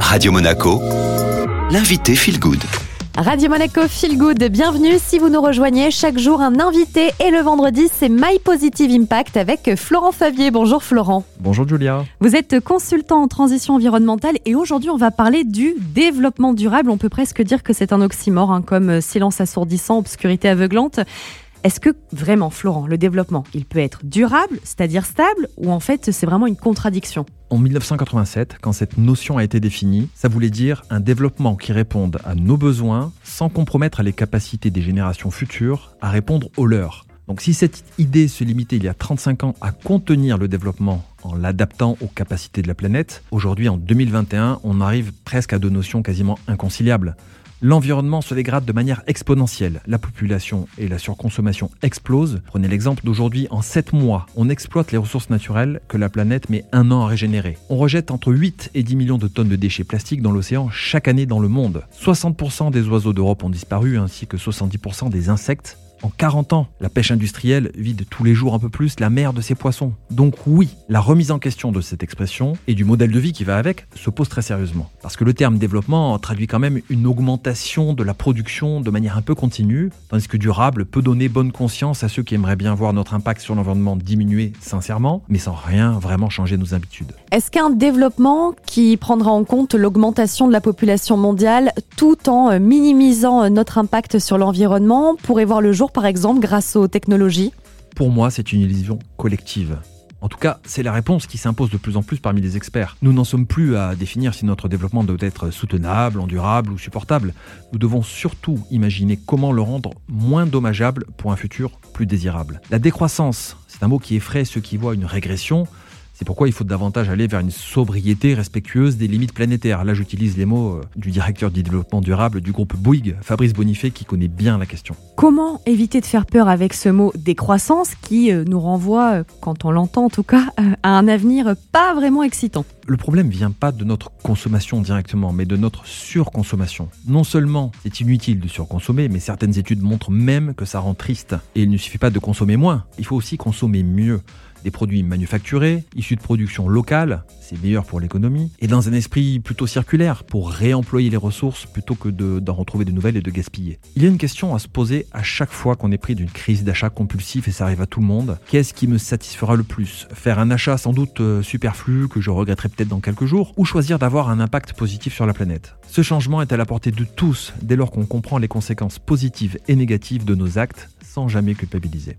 Radio Monaco, l'invité Feel Good. Radio Monaco Feel Good, bienvenue si vous nous rejoignez. Chaque jour, un invité et le vendredi, c'est My Positive Impact avec Florent Favier. Bonjour Florent. Bonjour Julia. Vous êtes consultant en transition environnementale et aujourd'hui, on va parler du développement durable. On peut presque dire que c'est un oxymore, hein, comme silence assourdissant, obscurité aveuglante. Est-ce que vraiment, Florent, le développement, il peut être durable, c'est-à-dire stable, ou en fait c'est vraiment une contradiction En 1987, quand cette notion a été définie, ça voulait dire un développement qui réponde à nos besoins sans compromettre les capacités des générations futures à répondre aux leurs. Donc si cette idée se limitait il y a 35 ans à contenir le développement en l'adaptant aux capacités de la planète, aujourd'hui en 2021, on arrive presque à deux notions quasiment inconciliables l'environnement se dégrade de manière exponentielle. La population et la surconsommation explosent. Prenez l'exemple d'aujourd'hui, en 7 mois, on exploite les ressources naturelles que la planète met un an à régénérer. On rejette entre 8 et 10 millions de tonnes de déchets plastiques dans l'océan chaque année dans le monde. 60% des oiseaux d'Europe ont disparu ainsi que 70% des insectes en 40 ans, la pêche industrielle vide tous les jours un peu plus la mer de ses poissons. Donc oui, la remise en question de cette expression et du modèle de vie qui va avec se pose très sérieusement. Parce que le terme développement traduit quand même une augmentation de la production de manière un peu continue, tandis que durable peut donner bonne conscience à ceux qui aimeraient bien voir notre impact sur l'environnement diminuer sincèrement, mais sans rien vraiment changer nos habitudes. Est-ce qu'un développement qui prendra en compte l'augmentation de la population mondiale tout en minimisant notre impact sur l'environnement pourrait voir le jour par exemple, grâce aux technologies Pour moi, c'est une illusion collective. En tout cas, c'est la réponse qui s'impose de plus en plus parmi les experts. Nous n'en sommes plus à définir si notre développement doit être soutenable, endurable ou supportable. Nous devons surtout imaginer comment le rendre moins dommageable pour un futur plus désirable. La décroissance, c'est un mot qui effraie ceux qui voient une régression, c'est pourquoi il faut davantage aller vers une sobriété respectueuse des limites planétaires. Là, j'utilise les mots euh, du directeur du développement durable du groupe Bouygues, Fabrice Bonifay, qui connaît bien la question. Comment éviter de faire peur avec ce mot décroissance qui euh, nous renvoie, euh, quand on l'entend en tout cas, à un avenir pas vraiment excitant? Le problème vient pas de notre consommation directement, mais de notre surconsommation. Non seulement c'est inutile de surconsommer, mais certaines études montrent même que ça rend triste. Et il ne suffit pas de consommer moins, il faut aussi consommer mieux des produits manufacturés, issus de production locale, c'est meilleur pour l'économie, et dans un esprit plutôt circulaire, pour réemployer les ressources plutôt que d'en retrouver de nouvelles et de gaspiller. Il y a une question à se poser à chaque fois qu'on est pris d'une crise d'achat compulsif, et ça arrive à tout le monde. Qu'est-ce qui me satisfera le plus? Faire un achat sans doute euh, superflu, que je regretterai peut-être dans quelques jours, ou choisir d'avoir un impact positif sur la planète? Ce changement est à la portée de tous, dès lors qu'on comprend les conséquences positives et négatives de nos actes, sans jamais culpabiliser.